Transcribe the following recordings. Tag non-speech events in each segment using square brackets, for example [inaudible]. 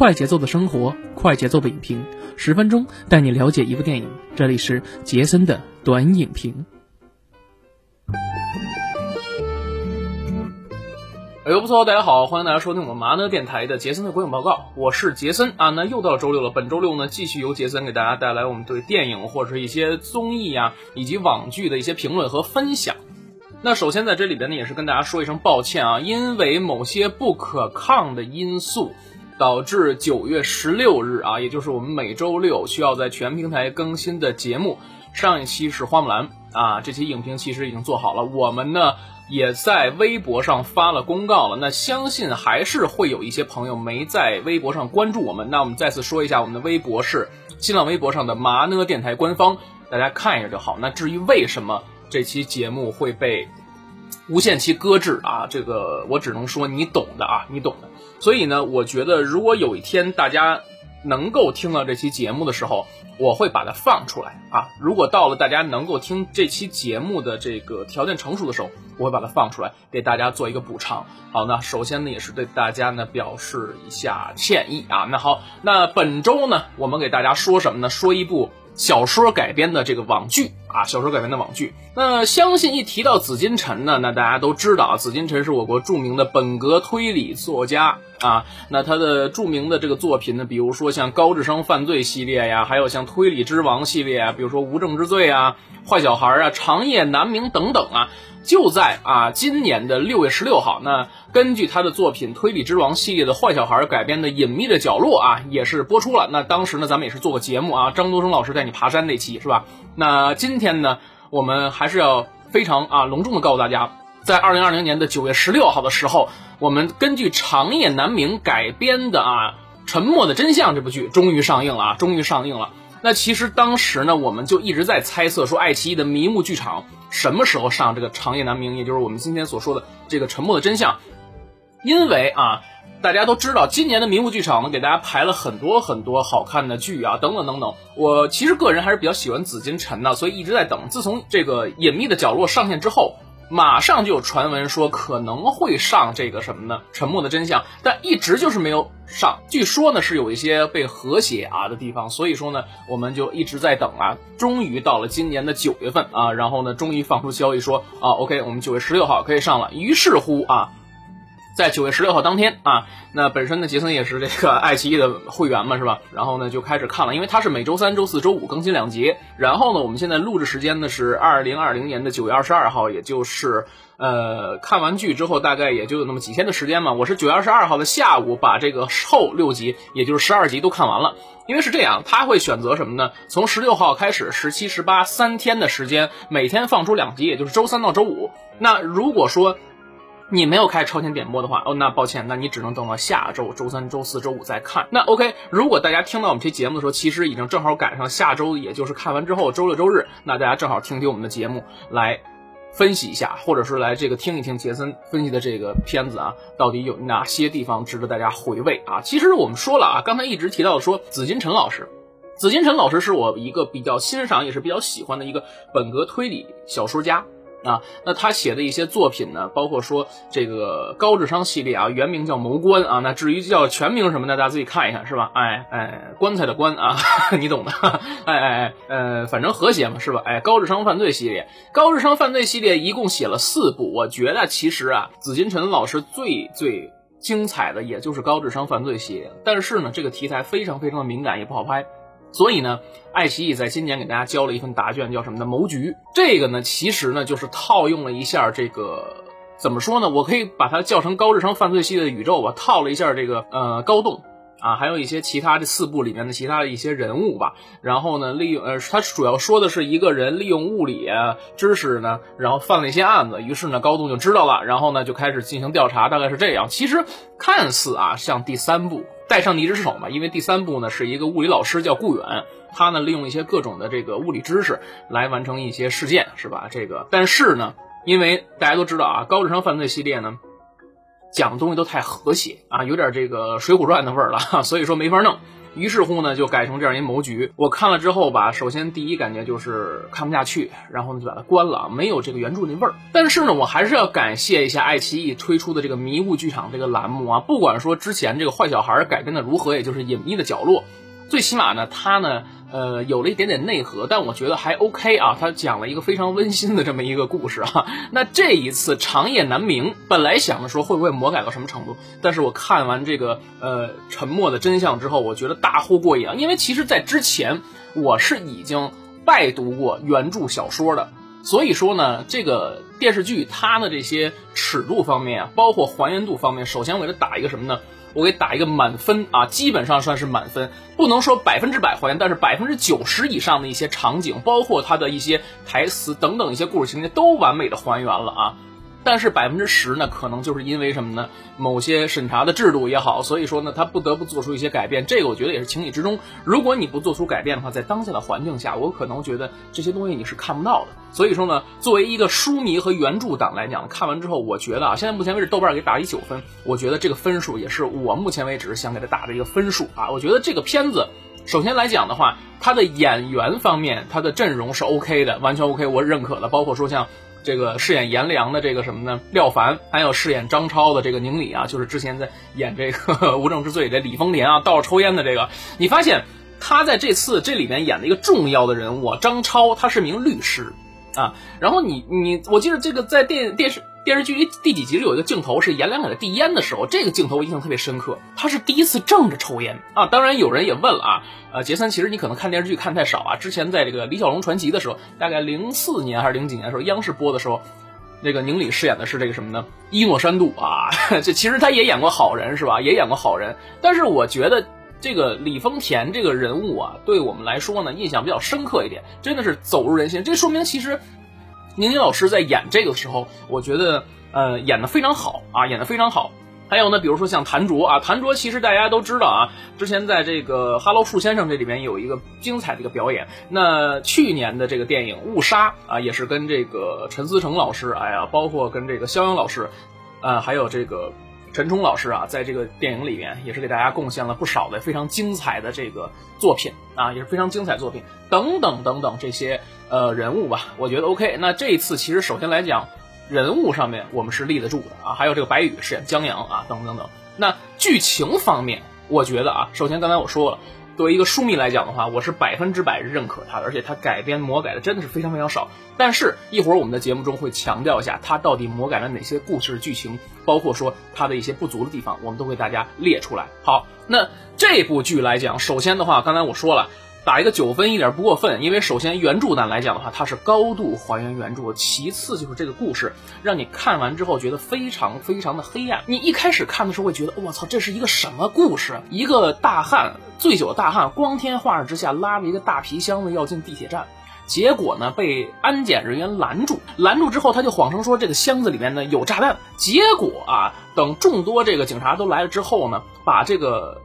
快节奏的生活，快节奏的影评，十分钟带你了解一部电影。这里是杰森的短影评。哎呦不错，大家好，欢迎大家收听我们麻呢电台的杰森的观影报告，我是杰森啊。那又到周六了，本周六呢，继续由杰森给大家带来我们对电影或者是一些综艺啊，以及网剧的一些评论和分享。那首先在这里边呢，也是跟大家说一声抱歉啊，因为某些不可抗的因素，导致九月十六日啊，也就是我们每周六需要在全平台更新的节目。上一期是花木兰啊，这期影评其实已经做好了，我们呢也在微博上发了公告了。那相信还是会有一些朋友没在微博上关注我们，那我们再次说一下，我们的微博是新浪微博上的麻呢电台官方，大家看一下就好。那至于为什么？这期节目会被无限期搁置啊！这个我只能说你懂的啊，你懂的。所以呢，我觉得如果有一天大家能够听到这期节目的时候，我会把它放出来啊。如果到了大家能够听这期节目的这个条件成熟的时候，我会把它放出来，给大家做一个补偿。好，那首先呢，也是对大家呢表示一下歉意啊。那好，那本周呢，我们给大家说什么呢？说一部。小说改编的这个网剧啊，小说改编的网剧。那相信一提到紫金陈呢，那大家都知道啊，紫金陈是我国著名的本格推理作家啊。那他的著名的这个作品呢，比如说像高智商犯罪系列呀，还有像推理之王系列啊，比如说无证之罪啊、坏小孩啊、长夜难明等等啊。就在啊，今年的六月十六号，那根据他的作品《推理之王》系列的坏小孩改编的《隐秘的角落》啊，也是播出了。那当时呢，咱们也是做过节目啊，张多生老师带你爬山那期是吧？那今天呢，我们还是要非常啊隆重的告诉大家，在二零二零年的九月十六号的时候，我们根据长夜难明改编的啊《沉默的真相》这部剧终于上映了啊，终于上映了。那其实当时呢，我们就一直在猜测说，爱奇艺的迷雾剧场什么时候上这个《长夜难明》，也就是我们今天所说的这个《沉默的真相》。因为啊，大家都知道，今年的迷雾剧场呢，给大家排了很多很多好看的剧啊，等等等等。我其实个人还是比较喜欢紫金陈的，所以一直在等。自从这个《隐秘的角落》上线之后。马上就有传闻说可能会上这个什么呢？沉默的真相，但一直就是没有上。据说呢是有一些被和谐啊的地方，所以说呢我们就一直在等啊。终于到了今年的九月份啊，然后呢终于放出消息说啊，OK，我们九月十六号可以上了。于是乎啊。在九月十六号当天啊，那本身呢，杰森也是这个爱奇艺的会员嘛，是吧？然后呢，就开始看了，因为它是每周三、周四周五更新两集。然后呢，我们现在录制时间呢是二零二零年的九月二十二号，也就是呃，看完剧之后大概也就有那么几天的时间嘛。我是九月二十二号的下午把这个后六集，也就是十二集都看完了。因为是这样，他会选择什么呢？从十六号开始，十七、十八三天的时间，每天放出两集，也就是周三到周五。那如果说你没有开超前点播的话，哦，那抱歉，那你只能等到下周周三、周四周五再看。那 OK，如果大家听到我们这节目的时候，其实已经正好赶上下周，也就是看完之后周六周日，那大家正好听听我们的节目来分析一下，或者是来这个听一听杰森分析的这个片子啊，到底有哪些地方值得大家回味啊？其实我们说了啊，刚才一直提到说紫金陈老师，紫金陈老师是我一个比较欣赏也是比较喜欢的一个本格推理小说家。啊，那他写的一些作品呢，包括说这个高智商系列啊，原名叫谋官啊，那至于叫全名什么的，大家自己看一看，是吧？哎哎，棺材的棺啊，[laughs] 你懂的。[laughs] 哎哎哎，呃，反正和谐嘛，是吧？哎，高智商犯罪系列，高智商犯罪系列一共写了四部，我觉得其实啊，紫金陈老师最最精彩的也就是高智商犯罪系列，但是呢，这个题材非常非常的敏感，也不好拍。所以呢，爱奇艺在今年给大家交了一份答卷，叫什么呢？谋局。这个呢，其实呢，就是套用了一下这个，怎么说呢？我可以把它叫成高智商犯罪系列的宇宙吧，套了一下这个呃高栋啊，还有一些其他的四部里面的其他的一些人物吧。然后呢，利用呃，他主要说的是一个人利用物理知识呢，然后犯了一些案子。于是呢，高栋就知道了，然后呢，就开始进行调查，大概是这样。其实看似啊，像第三部。带上你一只手嘛，因为第三部呢是一个物理老师叫顾远，他呢利用一些各种的这个物理知识来完成一些事件，是吧？这个，但是呢，因为大家都知道啊，高智商犯罪系列呢讲的东西都太和谐啊，有点这个《水浒传》的味儿了，所以说没法弄。于是乎呢，就改成这样一谋局。我看了之后吧，首先第一感觉就是看不下去，然后呢就把它关了，没有这个原著那味儿。但是呢，我还是要感谢一下爱奇艺推出的这个迷雾剧场这个栏目啊，不管说之前这个坏小孩改编的如何，也就是隐秘的角落，最起码呢，他呢。呃，有了一点点内核，但我觉得还 OK 啊。他讲了一个非常温馨的这么一个故事啊。[laughs] 那这一次长夜难明，本来想着说会不会魔改到什么程度，但是我看完这个呃沉默的真相之后，我觉得大呼过瘾啊。因为其实，在之前我是已经拜读过原著小说的，所以说呢，这个电视剧它的这些尺度方面啊，包括还原度方面，首先我给它打一个什么呢？我给打一个满分啊，基本上算是满分，不能说百分之百还原，但是百分之九十以上的一些场景，包括它的一些台词等等一些故事情节都完美的还原了啊。但是百分之十呢，可能就是因为什么呢？某些审查的制度也好，所以说呢，他不得不做出一些改变。这个我觉得也是情理之中。如果你不做出改变的话，在当下的环境下，我可能觉得这些东西你是看不到的。所以说呢，作为一个书迷和原著党来讲，看完之后，我觉得啊，现在目前为止豆瓣给打一九分，我觉得这个分数也是我目前为止想给他打的一个分数啊。我觉得这个片子，首先来讲的话，它的演员方面，它的阵容是 OK 的，完全 OK，我认可的。包括说像。这个饰演颜良的这个什么呢？廖凡，还有饰演张超的这个宁理啊，就是之前在演这个《无证之罪》的李丰田啊，到处抽烟的这个，你发现他在这次这里面演了一个重要的人物，张超，他是名律师啊。然后你你，我记得这个在电电视。电视剧里第几集里有一个镜头是颜良给他递烟的时候，这个镜头我印象特别深刻。他是第一次正着抽烟啊！当然有人也问了啊，呃，杰森，其实你可能看电视剧看太少啊。之前在这个《李小龙传奇》的时候，大概零四年还是零几年时候，央视播的时候，那个宁理饰演的是这个什么呢？伊诺山度啊，这其实他也演过好人是吧？也演过好人。但是我觉得这个李丰田这个人物啊，对我们来说呢，印象比较深刻一点，真的是走入人心。这说明其实。宁宁老师在演这个时候，我觉得呃演的非常好啊，演的非常好。还有呢，比如说像谭卓啊，谭卓其实大家都知道啊，之前在这个《哈喽树先生》这里面有一个精彩的一个表演。那去年的这个电影《误杀》啊，也是跟这个陈思诚老师，哎呀，包括跟这个肖央老师，呃，还有这个。陈冲老师啊，在这个电影里面也是给大家贡献了不少的非常精彩的这个作品啊，也是非常精彩作品等等等等这些呃人物吧，我觉得 OK。那这一次其实首先来讲，人物上面我们是立得住的啊，还有这个白宇饰演江阳啊，等等等等。那剧情方面，我觉得啊，首先刚才我说了。作为一个书迷来讲的话，我是百分之百认可他的，而且他改编魔改的真的是非常非常少。但是，一会儿我们的节目中会强调一下，他到底魔改了哪些故事剧情，包括说他的一些不足的地方，我们都给大家列出来。好，那这部剧来讲，首先的话，刚才我说了。打一个九分一点不过分，因为首先原著党来讲的话，它是高度还原原著；其次就是这个故事让你看完之后觉得非常非常的黑暗。你一开始看的时候会觉得，我操，这是一个什么故事？一个大汉醉酒的大汉，光天化日之下拉着一个大皮箱子要进地铁站，结果呢被安检人员拦住，拦住之后他就谎称说这个箱子里面呢有炸弹。结果啊，等众多这个警察都来了之后呢，把这个。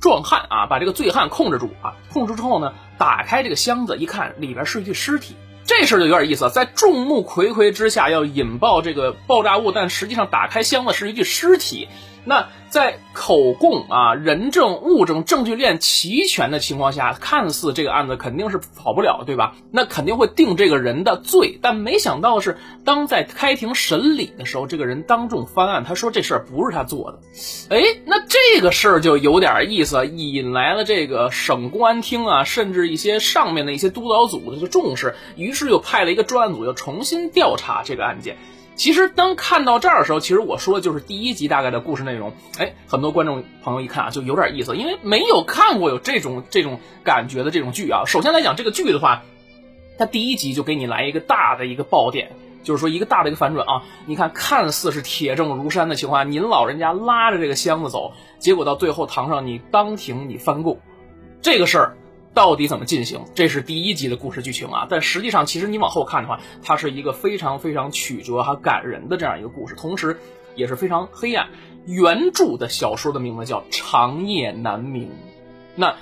壮汉啊，把这个醉汉控制住啊！控制之后呢，打开这个箱子一看，里边是一具尸体。这事儿就有点意思，在众目睽睽之下要引爆这个爆炸物，但实际上打开箱子是一具尸体。那在口供啊、人证物证、证据链齐全的情况下，看似这个案子肯定是跑不了，对吧？那肯定会定这个人的罪。但没想到的是，当在开庭审理的时候，这个人当众翻案，他说这事儿不是他做的。哎，那这个事儿就有点意思，引来了这个省公安厅啊，甚至一些上面的一些督导组的就重视，于是又派了一个专案组，又重新调查这个案件。其实当看到这儿的时候，其实我说的就是第一集大概的故事内容。哎，很多观众朋友一看啊，就有点意思，因为没有看过有这种这种感觉的这种剧啊。首先来讲，这个剧的话，它第一集就给你来一个大的一个爆点，就是说一个大的一个反转啊。你看，看似是铁证如山的情况下，您老人家拉着这个箱子走，结果到最后堂上你当庭你翻供，这个事儿。到底怎么进行？这是第一集的故事剧情啊！但实际上，其实你往后看的话，它是一个非常非常曲折和感人的这样一个故事，同时也是非常黑暗。原著的小说的名字叫《长夜难明》。那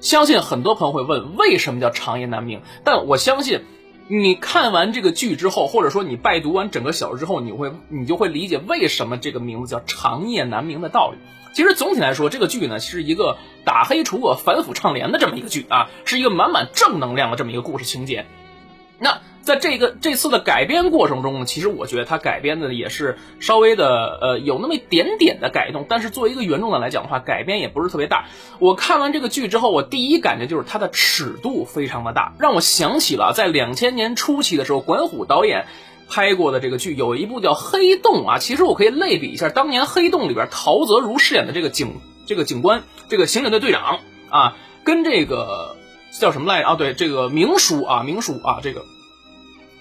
相信很多朋友会问，为什么叫长夜难明？但我相信，你看完这个剧之后，或者说你拜读完整个小说之后，你会你就会理解为什么这个名字叫长夜难明的道理。其实总体来说，这个剧呢是一个打黑除恶、反腐倡廉的这么一个剧啊，是一个满满正能量的这么一个故事情节。那在这个这次的改编过程中呢，其实我觉得它改编的也是稍微的呃有那么一点点的改动，但是作为一个原著党来讲的话，改编也不是特别大。我看完这个剧之后，我第一感觉就是它的尺度非常的大，让我想起了在两千年初期的时候，管虎导演拍过的这个剧，有一部叫《黑洞》啊。其实我可以类比一下，当年《黑洞》里边陶泽如饰演的这个警这个警官，这个刑警队队长啊，跟这个叫什么来着啊？对，这个明叔啊，明叔啊，这个。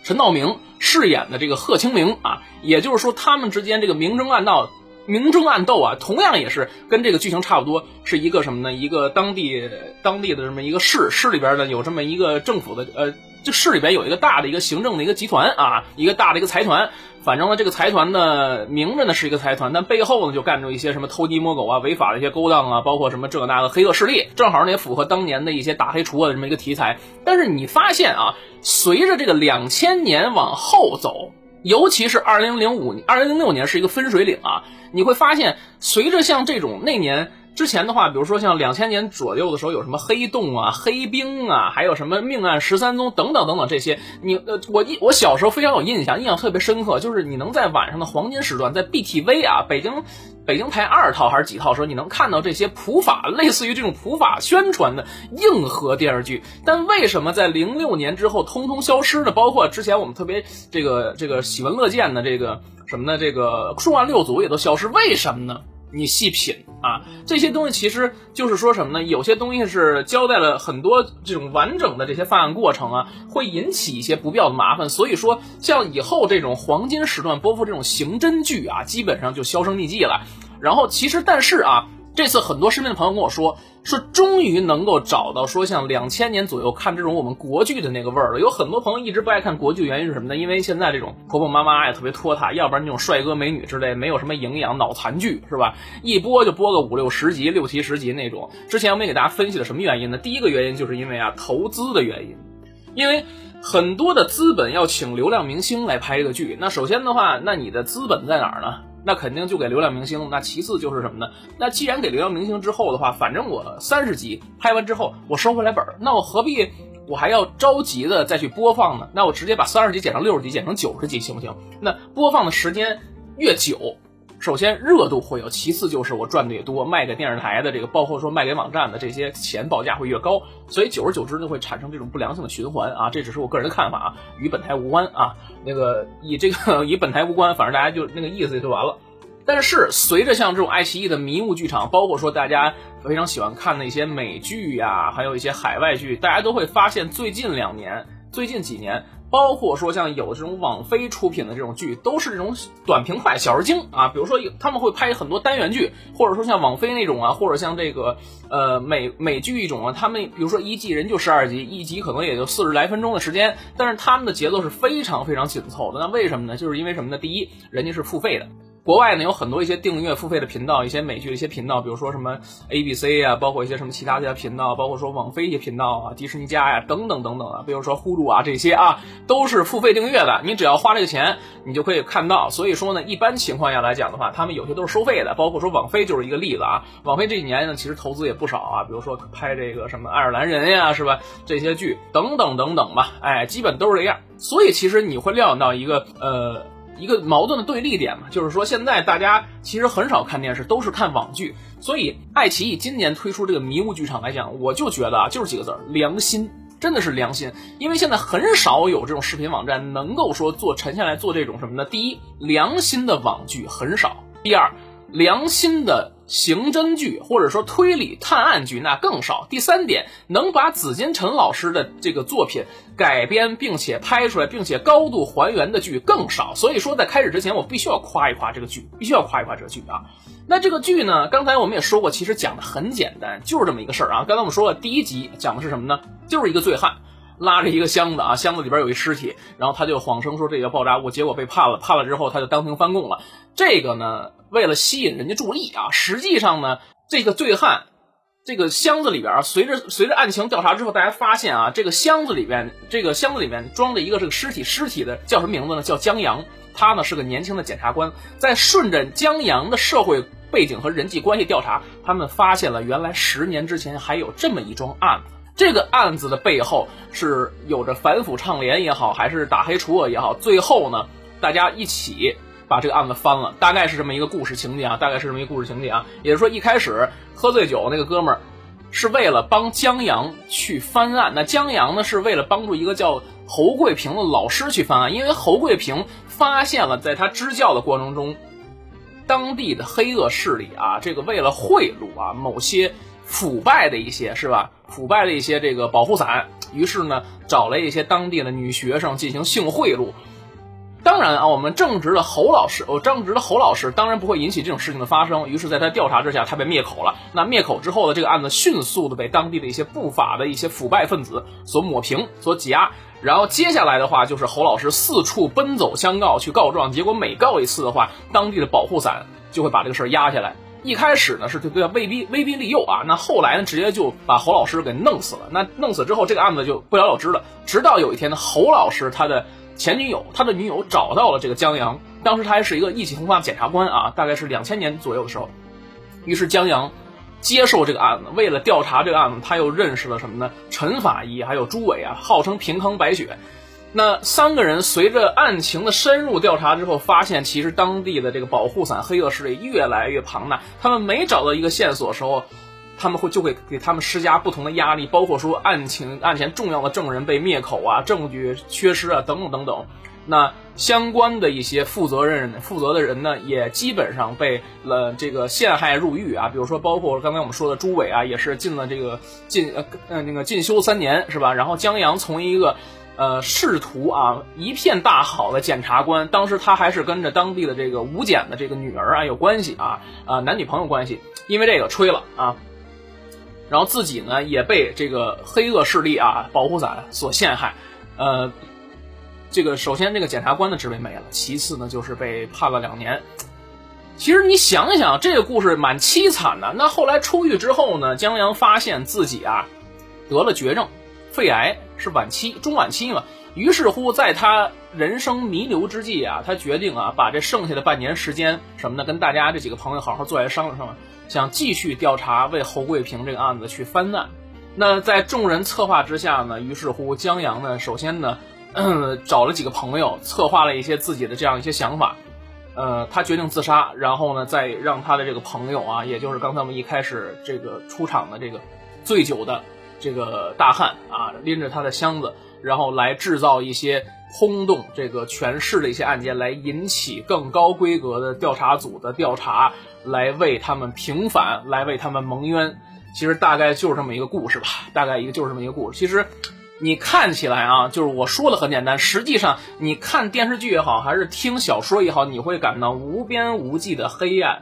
陈道明饰演的这个贺清明啊，也就是说他们之间这个明争暗斗，明争暗斗啊，同样也是跟这个剧情差不多，是一个什么呢？一个当地当地的这么一个市，市里边呢有这么一个政府的呃。这市里边有一个大的一个行政的一个集团啊，一个大的一个财团。反正呢，这个财团呢，明着呢是一个财团，但背后呢就干着一些什么偷鸡摸狗啊、违法的一些勾当啊，包括什么这那个黑恶势力。正好呢也符合当年的一些打黑除恶的这么一个题材。但是你发现啊，随着这个两千年往后走，尤其是二零零五、二零零六年是一个分水岭啊，你会发现，随着像这种那年。之前的话，比如说像两千年左右的时候，有什么黑洞啊、黑冰啊，还有什么命案十三宗等等等等这些，你呃，我一我小时候非常有印象，印象特别深刻，就是你能在晚上的黄金时段，在 BTV 啊，北京北京台二套还是几套时候，你能看到这些普法，类似于这种普法宣传的硬核电视剧。但为什么在零六年之后通通消失呢？包括之前我们特别这个这个喜闻乐见的这个什么呢？这个重案六组也都消失，为什么呢？你细品啊，这些东西其实就是说什么呢？有些东西是交代了很多这种完整的这些犯案过程啊，会引起一些不必要的麻烦。所以说，像以后这种黄金时段播放这种刑侦剧啊，基本上就销声匿迹了。然后，其实但是啊。这次很多身边的朋友跟我说，说终于能够找到说像两千年左右看这种我们国剧的那个味儿了。有很多朋友一直不爱看国剧，原因是什么呢？因为现在这种婆婆妈妈呀特别拖沓，要不然那种帅哥美女之类没有什么营养，脑残剧是吧？一播就播个五六十集、六七十集那种。之前我们给大家分析了什么原因呢？第一个原因就是因为啊投资的原因，因为很多的资本要请流量明星来拍这个剧。那首先的话，那你的资本在哪儿呢？那肯定就给流量明星。那其次就是什么呢？那既然给流量明星之后的话，反正我三十集拍完之后，我收回来本儿，那我何必我还要着急的再去播放呢？那我直接把三十集减成六十集，减成九十集，行不行？那播放的时间越久。首先热度会有，其次就是我赚的也多，卖给电视台的这个，包括说卖给网站的这些钱报价会越高，所以久而久之就会产生这种不良性的循环啊，这只是我个人的看法啊，与本台无关啊。那个以这个 [laughs] 与本台无关，反正大家就那个意思就完了。但是随着像这种爱奇艺的迷雾剧场，包括说大家非常喜欢看的一些美剧呀，还有一些海外剧，大家都会发现最近两年、最近几年。包括说像有这种网飞出品的这种剧，都是这种短平快、小而精啊。比如说他们会拍很多单元剧，或者说像网飞那种啊，或者像这个呃美美剧一种啊，他们比如说一季人就十二集，一集可能也就四十来分钟的时间，但是他们的节奏是非常非常紧凑的。那为什么呢？就是因为什么呢？第一，人家是付费的。国外呢有很多一些订阅付费的频道，一些美剧的一些频道，比如说什么 A B C 啊，包括一些什么其他的频道，包括说网飞一些频道啊，迪士尼家呀等等等等啊，比如说呼噜啊这些啊，都是付费订阅的。你只要花这个钱，你就可以看到。所以说呢，一般情况下来讲的话，他们有些都是收费的，包括说网飞就是一个例子啊。网飞这几年呢，其实投资也不少啊，比如说拍这个什么爱尔兰人呀，是吧？这些剧等等等等吧，哎，基本都是这样。所以其实你会料想到一个呃。一个矛盾的对立点嘛，就是说现在大家其实很少看电视，都是看网剧。所以爱奇艺今年推出这个迷雾剧场来讲，我就觉得啊，就是几个字儿：良心，真的是良心。因为现在很少有这种视频网站能够说做沉下来做这种什么呢？第一，良心的网剧很少；第二，良心的。刑侦剧或者说推理探案剧那更少。第三点，能把紫金陈老师的这个作品改编并且拍出来，并且高度还原的剧更少。所以说，在开始之前，我必须要夸一夸这个剧，必须要夸一夸这个剧啊。那这个剧呢，刚才我们也说过，其实讲的很简单，就是这么一个事儿啊。刚才我们说了，第一集讲的是什么呢？就是一个醉汉拉着一个箱子啊，箱子里边有一尸体，然后他就谎称说这个爆炸物，结果被判了，判了之后他就当庭翻供了。这个呢。为了吸引人家注意啊，实际上呢，这个醉汉这个箱子里边啊，随着随着案情调查之后，大家发现啊，这个箱子里边这个箱子里面装着一个这个尸体，尸体的叫什么名字呢？叫江阳。他呢是个年轻的检察官，在顺着江阳的社会背景和人际关系调查，他们发现了原来十年之前还有这么一桩案子。这个案子的背后是有着反腐倡廉也好，还是打黑除恶也好，最后呢，大家一起把这个案子翻了，大概是这么一个故事情节啊，大概是这么一个故事情节啊。也就是说，一开始喝醉酒那个哥们儿是为了帮江阳去翻案，那江阳呢是为了帮助一个叫侯贵平的老师去翻案，因为侯贵平。发现了，在他支教的过程中，当地的黑恶势力啊，这个为了贿赂啊某些腐败的一些是吧？腐败的一些这个保护伞，于是呢，找了一些当地的女学生进行性贿赂。当然啊，我们正直的侯老师，哦，正直的侯老师当然不会引起这种事情的发生。于是，在他调查之下，他被灭口了。那灭口之后的这个案子，迅速的被当地的一些不法的一些腐败分子所抹平、所挤压。然后接下来的话就是侯老师四处奔走相告去告状，结果每告一次的话，当地的保护伞就会把这个事儿压下来。一开始呢是对他威逼威逼利诱啊，那后来呢直接就把侯老师给弄死了。那弄死之后，这个案子就不了了之了。直到有一天呢，侯老师他的前女友，他的女友找到了这个江阳，当时他还是一个意气风发的检察官啊，大概是两千年左右的时候，于是江阳。接受这个案子，为了调查这个案子，他又认识了什么呢？陈法医还有朱伟啊，号称平康白雪。那三个人随着案情的深入调查之后，发现其实当地的这个保护伞黑恶势力越来越庞大。他们每找到一个线索的时候，他们会就会给他们施加不同的压力，包括说案情案前重要的证人被灭口啊，证据缺失啊，等等等等。那相关的一些负责任负责的人呢，也基本上被了这个陷害入狱啊。比如说，包括刚才我们说的朱伟啊，也是进了这个进呃那个进修三年是吧？然后江阳从一个呃仕途啊一片大好的检察官，当时他还是跟着当地的这个吴检的这个女儿啊有关系啊啊男女朋友关系，因为这个吹了啊，然后自己呢也被这个黑恶势力啊保护伞所陷害，呃。这个首先，这个检察官的职位没了；其次呢，就是被判了两年。其实你想想，这个故事蛮凄惨的。那后来出狱之后呢，江阳发现自己啊得了绝症，肺癌是晚期、中晚期嘛。于是乎，在他人生弥留之际啊，他决定啊，把这剩下的半年时间什么的，跟大家这几个朋友好好坐下来商量商量，想继续调查为侯贵平这个案子去翻案。那在众人策划之下呢，于是乎江阳呢，首先呢。找了几个朋友，策划了一些自己的这样一些想法，呃，他决定自杀，然后呢，再让他的这个朋友啊，也就是刚才我们一开始这个出场的这个醉酒的这个大汉啊，拎着他的箱子，然后来制造一些轰动这个全市的一些案件，来引起更高规格的调查组的调查，来为他们平反，来为他们蒙冤。其实大概就是这么一个故事吧，大概一个就是这么一个故事。其实。你看起来啊，就是我说的很简单，实际上你看电视剧也好，还是听小说也好，你会感到无边无际的黑暗。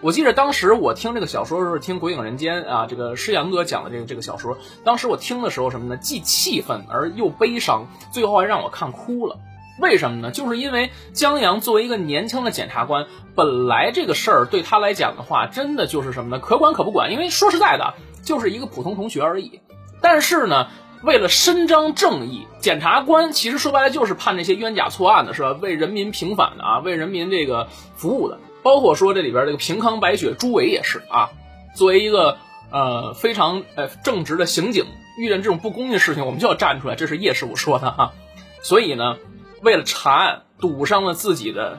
我记得当时我听这个小说的时候，听《鬼影人间》啊，这个施阳哥讲的这个这个小说，当时我听的时候什么呢？既气愤而又悲伤，最后还让我看哭了。为什么呢？就是因为江阳作为一个年轻的检察官，本来这个事儿对他来讲的话，真的就是什么呢？可管可不管。因为说实在的，就是一个普通同学而已。但是呢。为了伸张正义，检察官其实说白了就是判那些冤假错案的，是吧？为人民平反的啊，为人民这个服务的。包括说这里边这个平康白雪朱伟也是啊，作为一个呃非常呃正直的刑警，遇见这种不公的事情，我们就要站出来。这是叶师傅说的哈。所以呢，为了查案，赌上了自己的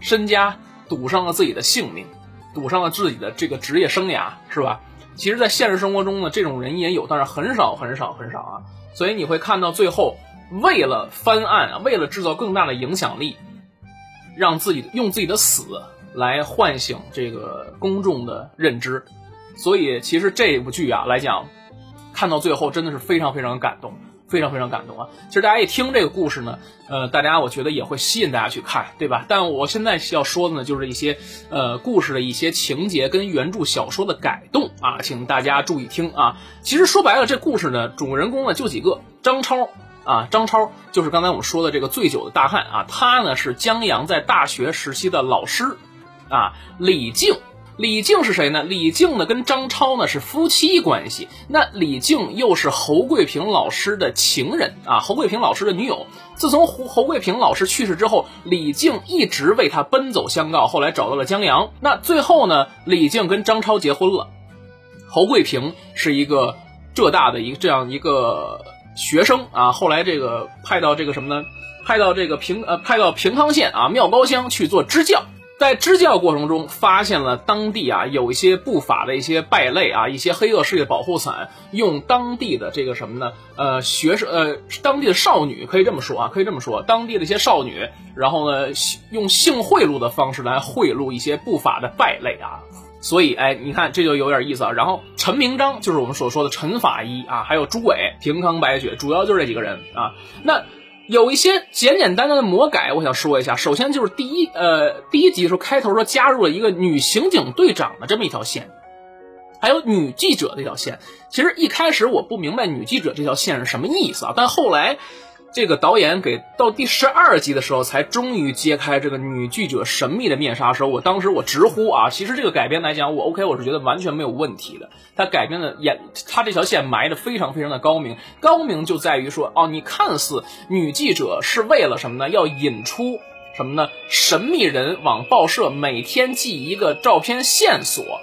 身家，赌上了自己的性命，赌上了自己的这个职业生涯，是吧？其实，在现实生活中呢，这种人也有，但是很少很少很少啊。所以你会看到最后，为了翻案，为了制造更大的影响力，让自己用自己的死来唤醒这个公众的认知。所以，其实这部剧啊来讲，看到最后真的是非常非常感动。非常非常感动啊！其实大家一听这个故事呢，呃，大家我觉得也会吸引大家去看，对吧？但我现在要说的呢，就是一些呃故事的一些情节跟原著小说的改动啊，请大家注意听啊。其实说白了，这故事呢，主人公呢就几个，张超啊，张超就是刚才我们说的这个醉酒的大汉啊，他呢是江阳在大学时期的老师啊，李静。李静是谁呢？李静呢跟张超呢是夫妻关系。那李静又是侯桂平老师的情人啊，侯桂平老师的女友。自从侯侯桂平老师去世之后，李静一直为他奔走相告，后来找到了江阳。那最后呢，李静跟张超结婚了。侯桂平是一个浙大的一个这样一个学生啊，后来这个派到这个什么呢？派到这个平呃派到平康县啊妙高乡去做支教。在支教过程中，发现了当地啊有一些不法的一些败类啊，一些黑恶势力的保护伞，用当地的这个什么呢？呃，学生呃，当地的少女可以这么说啊，可以这么说，当地的一些少女，然后呢，用性贿赂的方式来贿赂一些不法的败类啊。所以，哎，你看这就有点意思啊。然后陈明章就是我们所说的陈法医啊，还有朱伟、平康白雪，主要就是这几个人啊。那。有一些简简单单的魔改，我想说一下。首先就是第一，呃，第一集的时候开头说加入了一个女刑警队长的这么一条线，还有女记者这条线。其实一开始我不明白女记者这条线是什么意思啊，但后来。这个导演给到第十二集的时候，才终于揭开这个女记者神秘的面纱时候，我当时我直呼啊，其实这个改编来讲，我 OK，我是觉得完全没有问题的。他改编的演，他这条线埋的非常非常的高明，高明就在于说，哦，你看似女记者是为了什么呢？要引出什么呢？神秘人往报社每天寄一个照片线索。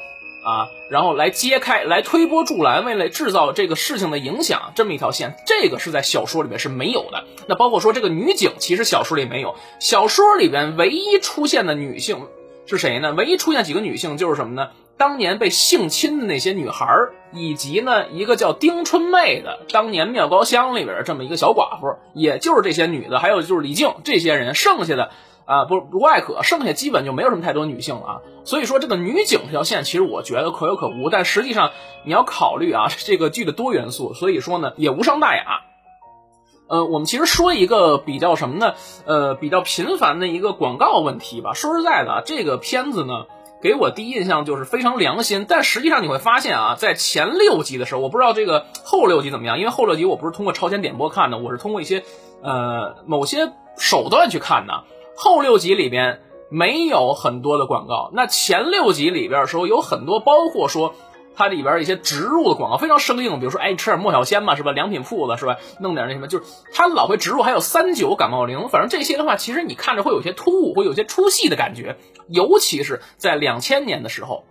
啊，然后来揭开，来推波助澜，为了制造这个事情的影响，这么一条线，这个是在小说里面是没有的。那包括说这个女警，其实小说里没有。小说里边唯一出现的女性是谁呢？唯一出现几个女性就是什么呢？当年被性侵的那些女孩以及呢一个叫丁春妹的，当年妙高乡里边这么一个小寡妇，也就是这些女的，还有就是李静这些人，剩下的。啊，不不外可，剩下基本就没有什么太多女性了啊。所以说这个女警这条线，其实我觉得可有可无。但实际上你要考虑啊，这个剧的多元素，所以说呢也无伤大雅。呃，我们其实说一个比较什么呢？呃，比较频繁的一个广告问题吧。说实在的，这个片子呢，给我第一印象就是非常良心。但实际上你会发现啊，在前六集的时候，我不知道这个后六集怎么样，因为后六集我不是通过超前点播看的，我是通过一些呃某些手段去看的。后六集里边没有很多的广告，那前六集里边时候有很多，包括说它里边一些植入的广告非常生硬，比如说哎吃点莫小仙嘛是吧，良品铺子是吧，弄点那什么，就是它老会植入，还有三九感冒灵，反正这些的话，其实你看着会有些突兀，会有些出戏的感觉，尤其是在两千年的时候。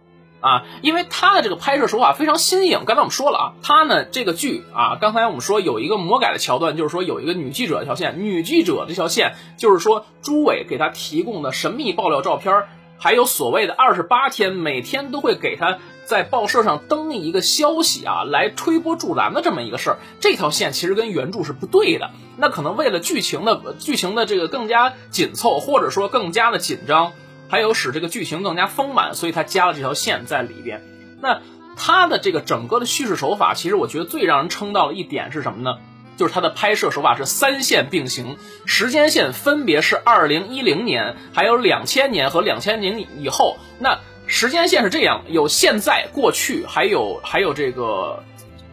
啊，因为他的这个拍摄手法非常新颖。刚才我们说了啊，他呢这个剧啊，刚才我们说有一个魔改的桥段，就是说有一个女记者的条线，女记者这条线就是说朱伟给他提供的神秘爆料照片，还有所谓的二十八天每天都会给他在报社上登一个消息啊，来推波助澜的这么一个事儿。这条线其实跟原著是不对的。那可能为了剧情的剧情的这个更加紧凑，或者说更加的紧张。还有使这个剧情更加丰满，所以他加了这条线在里边。那他的这个整个的叙事手法，其实我觉得最让人称道的一点是什么呢？就是他的拍摄手法是三线并行，时间线分别是二零一零年、还有两千年和两千年以后。那时间线是这样：有现在、过去，还有还有这个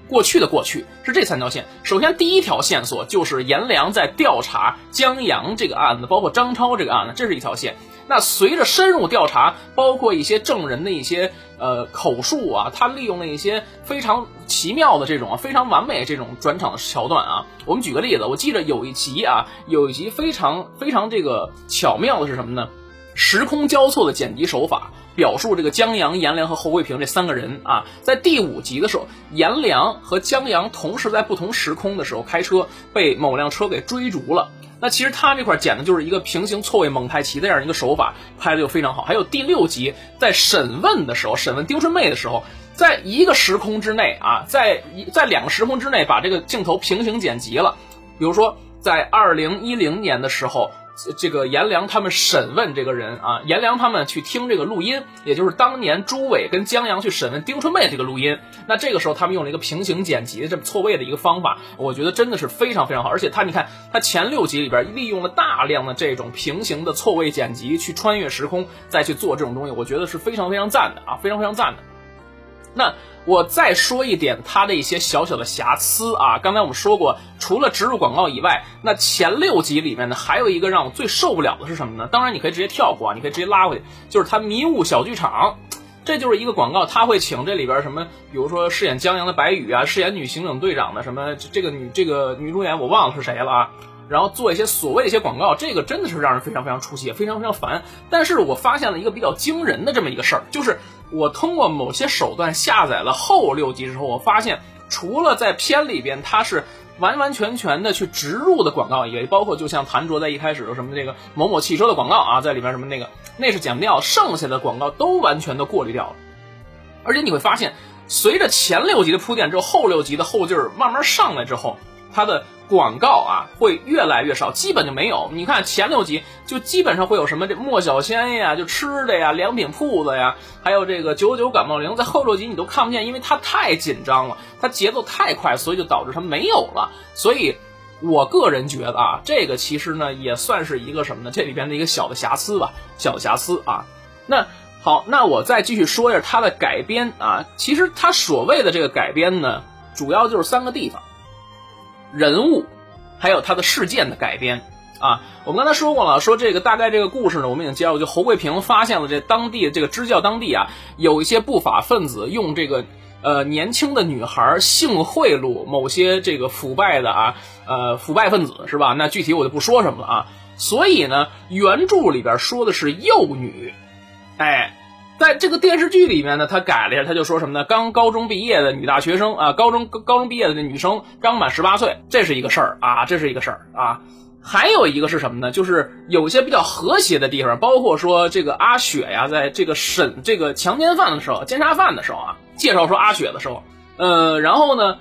过去的过去，是这三条线。首先第一条线索就是颜良在调查江阳这个案子，包括张超这个案子，这是一条线。那随着深入调查，包括一些证人的一些呃口述啊，他利用了一些非常奇妙的这种啊非常完美这种转场的桥段啊。我们举个例子，我记得有一集啊，有一集非常非常这个巧妙的是什么呢？时空交错的剪辑手法，表述这个江阳、颜良和侯贵平这三个人啊，在第五集的时候，颜良和江阳同时在不同时空的时候开车，被某辆车给追逐了。那其实他这块剪的就是一个平行错位蒙太奇的这样一个手法，拍的就非常好。还有第六集在审问的时候，审问丁春妹的时候，在一个时空之内啊，在一在两个时空之内把这个镜头平行剪辑了。比如说在二零一零年的时候。这个颜良他们审问这个人啊，颜良他们去听这个录音，也就是当年朱伟跟江阳去审问丁春妹这个录音。那这个时候他们用了一个平行剪辑这么错位的一个方法，我觉得真的是非常非常好。而且他你看，他前六集里边利用了大量的这种平行的错位剪辑去穿越时空，再去做这种东西，我觉得是非常非常赞的啊，非常非常赞的。那。我再说一点它的一些小小的瑕疵啊，刚才我们说过，除了植入广告以外，那前六集里面呢，还有一个让我最受不了的是什么呢？当然你可以直接跳过啊，你可以直接拉回去，就是它迷雾小剧场。这就是一个广告，他会请这里边什么，比如说饰演江阳的白宇啊，饰演女刑警队长的什么这个女这个女主演我忘了是谁了啊。然后做一些所谓的一些广告，这个真的是让人非常非常出戏，非常非常烦。但是我发现了一个比较惊人的这么一个事儿，就是我通过某些手段下载了后六集之后，我发现除了在片里边它是完完全全的去植入的广告，也包括就像谭卓在一开始的什么这个某某汽车的广告啊，在里边什么那个那是剪掉，剩下的广告都完全的过滤掉了。而且你会发现，随着前六集的铺垫之后，后六集的后劲儿慢慢上来之后，它的。广告啊会越来越少，基本就没有。你看前六集就基本上会有什么这莫小仙呀，就吃的呀，良品铺子呀，还有这个九九感冒灵，在后六集你都看不见，因为它太紧张了，它节奏太快，所以就导致它没有了。所以我个人觉得啊，这个其实呢也算是一个什么呢？这里边的一个小的瑕疵吧，小瑕疵啊。那好，那我再继续说一下它的改编啊。其实它所谓的这个改编呢，主要就是三个地方。人物，还有他的事件的改编啊，我们刚才说过了，说这个大概这个故事呢，我们已经介绍，就侯贵平发现了这当地这个支教当地啊，有一些不法分子用这个呃年轻的女孩性贿赂某些这个腐败的啊呃腐败分子是吧？那具体我就不说什么了啊。所以呢，原著里边说的是幼女，哎。在这个电视剧里面呢，他改了一下，他就说什么呢？刚高中毕业的女大学生啊，高中高中毕业的女生刚满十八岁，这是一个事儿啊，这是一个事儿啊。还有一个是什么呢？就是有些比较和谐的地方，包括说这个阿雪呀，在这个审这个强奸犯的时候、奸杀犯的时候啊，介绍说阿雪的时候，呃，然后呢。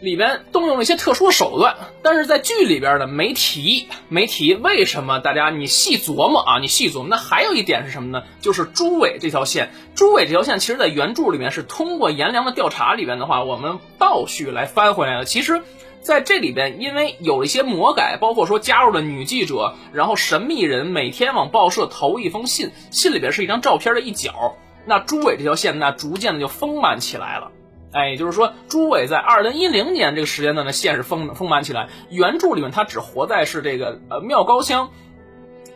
里边动用了一些特殊手段，但是在剧里边呢没提，没提为什么？大家你细琢磨啊，你细琢磨。那还有一点是什么呢？就是朱伟这条线，朱伟这条线其实在原著里面是通过颜良的调查里边的话，我们倒叙来翻回来的。其实在这里边，因为有了一些魔改，包括说加入了女记者，然后神秘人每天往报社投一封信，信里边是一张照片的一角，那朱伟这条线呢，逐渐的就丰满起来了。哎，也就是说，朱伟在二零一零年这个时间段的线是丰丰满起来。原著里面他只活在是这个呃妙高乡，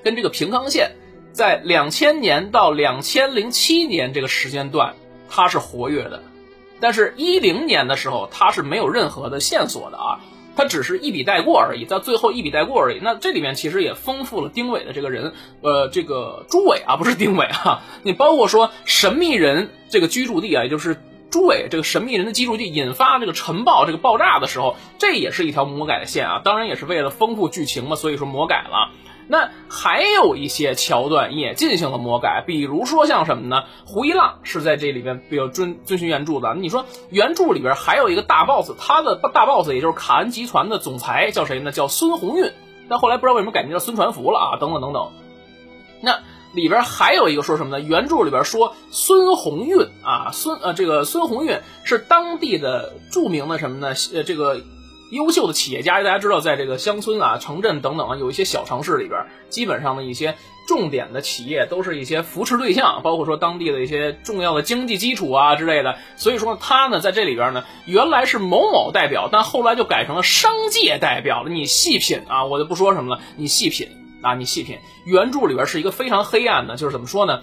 跟这个平康县，在两千年到两千零七年这个时间段他是活跃的，但是一零年的时候他是没有任何的线索的啊，他只是一笔带过而已，到最后一笔带过而已。那这里面其实也丰富了丁伟的这个人，呃，这个朱伟啊，不是丁伟啊，你包括说神秘人这个居住地啊，也就是。朱伟这个神秘人的居住地引发这个尘爆这个爆炸的时候，这也是一条魔改的线啊，当然也是为了丰富剧情嘛，所以说魔改了。那还有一些桥段也进行了魔改，比如说像什么呢？胡一浪是在这里边比较遵遵循原著的。你说原著里边还有一个大 boss，他的大 boss 也就是卡恩集团的总裁叫谁呢？叫孙红运，但后来不知道为什么改名叫孙传福了啊，等等等等。那。里边还有一个说什么呢？原著里边说孙红运啊，孙呃，这个孙红运是当地的著名的什么呢？呃，这个优秀的企业家。大家知道，在这个乡村啊、城镇等等啊，有一些小城市里边，基本上的一些重点的企业都是一些扶持对象，包括说当地的一些重要的经济基础啊之类的。所以说他呢，在这里边呢，原来是某某代表，但后来就改成了商界代表了。你细品啊，我就不说什么了，你细品。啊，你细品，原著里边是一个非常黑暗的，就是怎么说呢？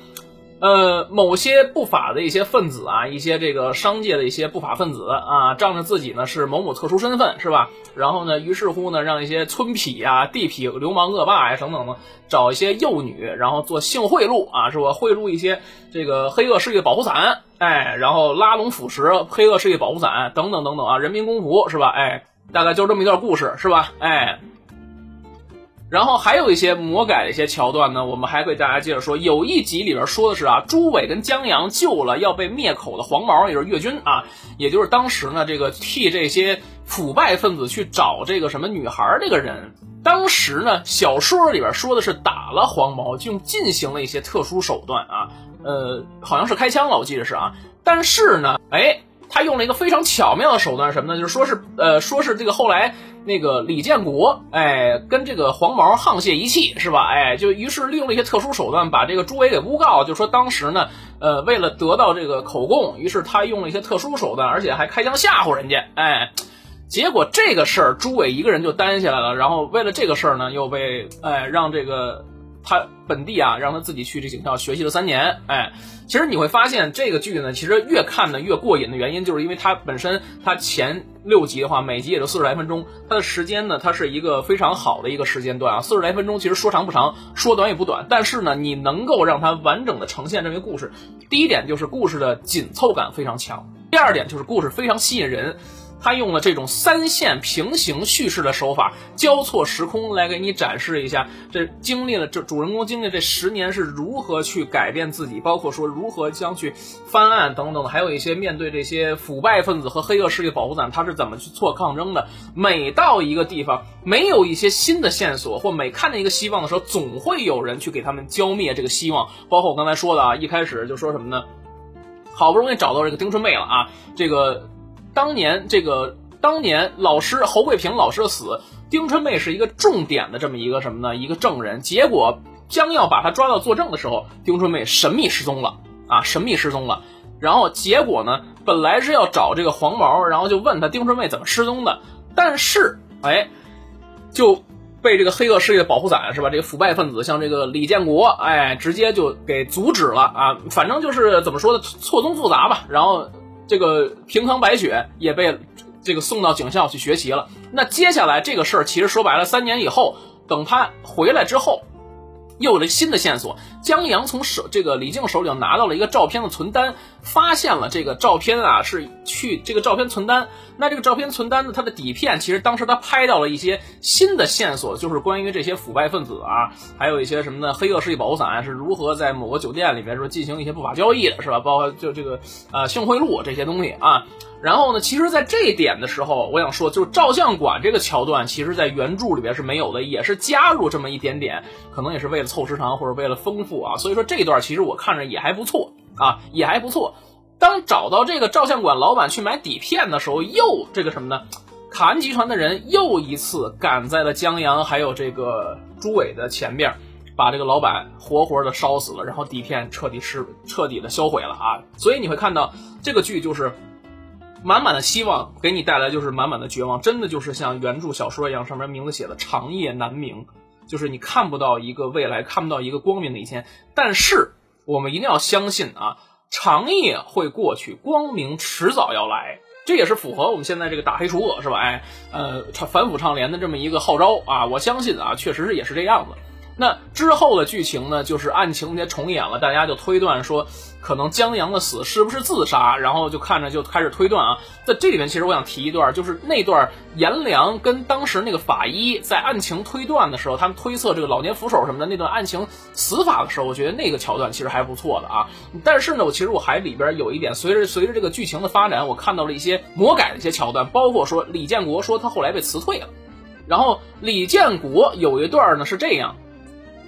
呃，某些不法的一些分子啊，一些这个商界的一些不法分子啊，仗着自己呢是某某特殊身份，是吧？然后呢，于是乎呢，让一些村痞啊、地痞、流氓恶霸呀等等的，找一些幼女，然后做性贿赂啊，是吧？贿赂一些这个黑恶势力保护伞，哎，然后拉拢腐蚀黑恶势力保护伞等等等等啊，人民公仆是吧？哎，大概就这么一段故事，是吧？哎。然后还有一些魔改的一些桥段呢，我们还可以大家接着说。有一集里边说的是啊，朱伟跟江阳救了要被灭口的黄毛，也就是越军啊，也就是当时呢这个替这些腐败分子去找这个什么女孩这个人。当时呢小说里边说的是打了黄毛，就进行了一些特殊手段啊，呃，好像是开枪了，我记得是啊。但是呢，哎。他用了一个非常巧妙的手段，什么呢？就是说是，呃，说是这个后来那个李建国，哎，跟这个黄毛沆瀣一气，是吧？哎，就于是利用了一些特殊手段，把这个朱伟给诬告，就说当时呢，呃，为了得到这个口供，于是他用了一些特殊手段，而且还开枪吓唬人家，哎，结果这个事儿朱伟一个人就担下来了，然后为了这个事儿呢，又被哎让这个他本地啊，让他自己去这警校学习了三年。哎，其实你会发现这个剧呢，其实越看呢越过瘾的原因，就是因为它本身它前六集的话，每集也就四十来分钟，它的时间呢，它是一个非常好的一个时间段啊。四十来分钟其实说长不长，说短也不短，但是呢，你能够让它完整的呈现这个故事。第一点就是故事的紧凑感非常强，第二点就是故事非常吸引人。他用了这种三线平行叙事的手法，交错时空来给你展示一下，这经历了这主人公经历这十年是如何去改变自己，包括说如何将去翻案等等，还有一些面对这些腐败分子和黑恶势力保护伞，他是怎么去做抗争的。每到一个地方，没有一些新的线索，或每看见一个希望的时候，总会有人去给他们浇灭这个希望。包括我刚才说的啊，一开始就说什么呢？好不容易找到这个丁春妹了啊，这个。当年这个当年老师侯桂平老师的死，丁春妹是一个重点的这么一个什么呢？一个证人。结果将要把他抓到作证的时候，丁春妹神秘失踪了啊，神秘失踪了。然后结果呢，本来是要找这个黄毛，然后就问他丁春妹怎么失踪的，但是哎，就被这个黑恶势力的保护伞是吧？这个腐败分子像这个李建国，哎，直接就给阻止了啊。反正就是怎么说呢，错综复杂吧。然后。这个平康白雪也被这个送到警校去学习了。那接下来这个事儿，其实说白了，三年以后，等他回来之后。又有了新的线索，江阳从手这个李靖手里拿到了一个照片的存单，发现了这个照片啊是去这个照片存单，那这个照片存单呢，它的底片其实当时他拍到了一些新的线索，就是关于这些腐败分子啊，还有一些什么呢？黑恶势力保护伞是如何在某个酒店里面说进行一些不法交易的，是吧？包括就这个呃性贿赂这些东西啊。然后呢，其实，在这一点的时候，我想说，就是照相馆这个桥段，其实在原著里边是没有的，也是加入这么一点点，可能也是为了凑时长或者为了丰富啊。所以说这一段其实我看着也还不错啊，也还不错。当找到这个照相馆老板去买底片的时候，又这个什么呢？卡恩集团的人又一次赶在了江阳还有这个朱伟的前边，把这个老板活活的烧死了，然后底片彻底是彻底的销毁了啊。所以你会看到这个剧就是。满满的希望给你带来就是满满的绝望，真的就是像原著小说一样，上面名字写的长夜难明，就是你看不到一个未来，看不到一个光明的一天。但是我们一定要相信啊，长夜会过去，光明迟早要来，这也是符合我们现在这个打黑除恶是吧？哎，呃，反腐倡廉的这么一个号召啊，我相信啊，确实是也是这样子。那之后的剧情呢，就是案情节重演了，大家就推断说，可能江阳的死是不是自杀，然后就看着就开始推断啊。在这里面，其实我想提一段，就是那段颜良跟当时那个法医在案情推断的时候，他们推测这个老年扶手什么的那段案情死法的时候，我觉得那个桥段其实还不错的啊。但是呢，我其实我还里边有一点，随着随着这个剧情的发展，我看到了一些魔改的一些桥段，包括说李建国说他后来被辞退了，然后李建国有一段呢是这样。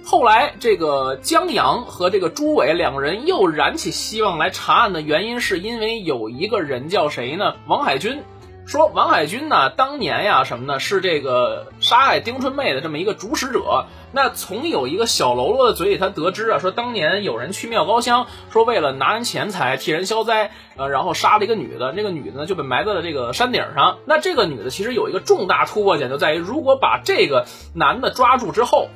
后来，这个江阳和这个朱伟两个人又燃起希望来查案的原因，是因为有一个人叫谁呢？王海军。说王海军呢，当年呀什么呢？是这个杀害丁春妹的这么一个主使者。那从有一个小喽啰的嘴里，他得知啊，说当年有人去庙高乡，说为了拿人钱财替人消灾，呃，然后杀了一个女的。那个女的呢就被埋在了这个山顶上。那这个女的其实有一个重大突破点，就在于如果把这个男的抓住之后。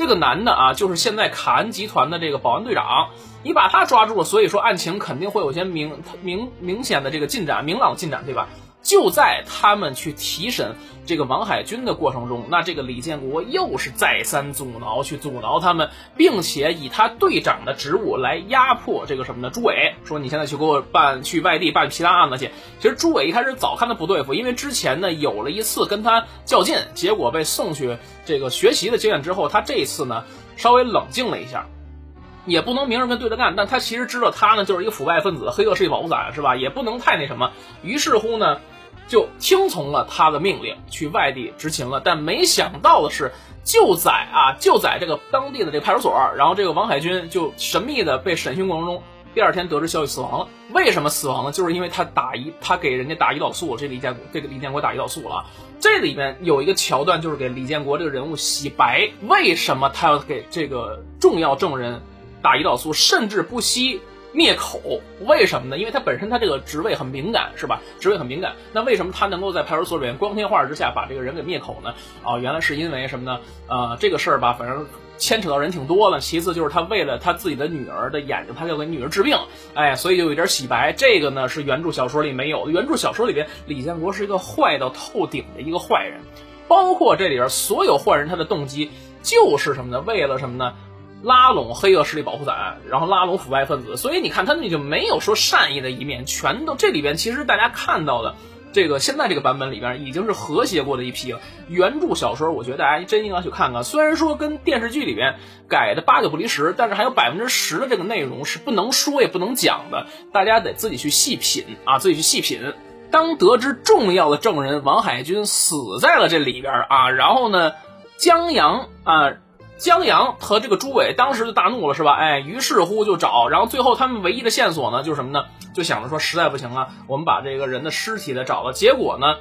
这个男的啊，就是现在卡恩集团的这个保安队长，你把他抓住了，所以说案情肯定会有些明明明显的这个进展，明朗进展，对吧？就在他们去提审这个王海军的过程中，那这个李建国又是再三阻挠，去阻挠他们，并且以他队长的职务来压迫这个什么呢？朱伟说：“你现在去给我办去外地办其他案子去。”其实朱伟一开始早看他不对付，因为之前呢有了一次跟他较劲，结果被送去这个学习的经验之后，他这一次呢稍微冷静了一下。也不能明着跟对着干，但他其实知道他呢就是一个腐败分子，黑恶势力保护伞是吧？也不能太那什么，于是乎呢，就听从了他的命令去外地执勤了。但没想到的是，就在啊就在这个当地的这个派出所，然后这个王海军就神秘的被审讯过程中，第二天得知消息死亡了。为什么死亡呢？就是因为他打胰，他给人家打胰岛素，这李建国这个李建国打胰岛素了。这里面有一个桥段，就是给李建国这个人物洗白，为什么他要给这个重要证人？打胰岛素，甚至不惜灭口，为什么呢？因为他本身他这个职位很敏感，是吧？职位很敏感，那为什么他能够在派出所里面光天化日之下把这个人给灭口呢？啊，原来是因为什么呢？呃，这个事儿吧，反正牵扯到人挺多的。其次就是他为了他自己的女儿的眼睛，他要给女儿治病，哎，所以就有点洗白。这个呢是原著小说里没有的。原著小说里边，李建国是一个坏到透顶的一个坏人，包括这里边所有坏人，他的动机就是什么呢？为了什么呢？拉拢黑恶势力保护伞，然后拉拢腐败分子，所以你看他们就没有说善意的一面，全都这里边其实大家看到的这个现在这个版本里边已经是和谐过的一批了。原著小说我觉得大家真应该去看看，虽然说跟电视剧里边改的八九不离十，但是还有百分之十的这个内容是不能说也不能讲的，大家得自己去细品啊，自己去细品。当得知重要的证人王海军死在了这里边啊，然后呢，江阳啊。江阳和这个朱伟当时就大怒了，是吧？哎，于是乎就找，然后最后他们唯一的线索呢，就是什么呢？就想着说，实在不行了，我们把这个人的尸体再找了。结果呢，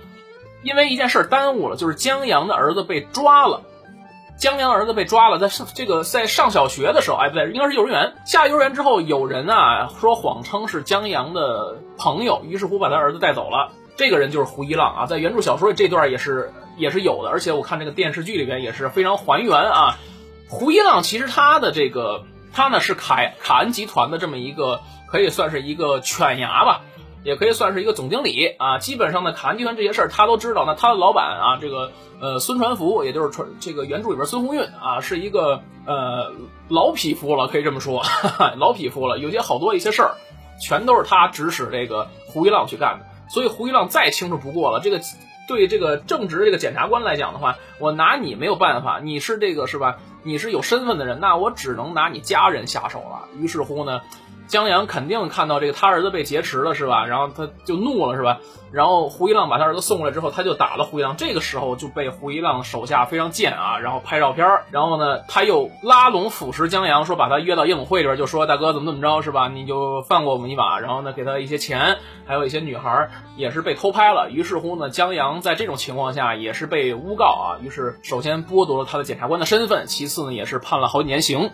因为一件事耽误了，就是江阳的儿子被抓了。江阳儿子被抓了，在上这个在上小学的时候，哎，不对，应该是幼儿园。下幼儿园之后，有人啊说谎称是江阳的朋友，于是乎把他儿子带走了。这个人就是胡一浪啊，在原著小说里这段也是也是有的，而且我看这个电视剧里边也是非常还原啊。胡一浪其实他的这个他呢是凯卡恩集团的这么一个可以算是一个犬牙吧，也可以算是一个总经理啊。基本上呢，卡恩集团这些事儿他都知道。那他的老板啊，这个呃孙传福，也就是传这个原著里边孙红运啊，是一个呃老匹夫了，可以这么说，哈 [laughs] 哈老匹夫了。有些好多一些事儿，全都是他指使这个胡一浪去干的。所以胡一浪再清楚不过了，这个。对这个正直这个检察官来讲的话，我拿你没有办法，你是这个是吧？你是有身份的人，那我只能拿你家人下手了。于是乎呢。江阳肯定看到这个他儿子被劫持了，是吧？然后他就怒了，是吧？然后胡一浪把他儿子送过来之后，他就打了胡一浪。这个时候就被胡一浪手下非常贱啊，然后拍照片然后呢，他又拉拢腐蚀江阳，说把他约到夜总会里边，就说大哥怎么怎么着，是吧？你就放过我们一把。然后呢，给他一些钱，还有一些女孩也是被偷拍了。于是乎呢，江阳在这种情况下也是被诬告啊。于是首先剥夺了他的检察官的身份，其次呢也是判了好几年刑。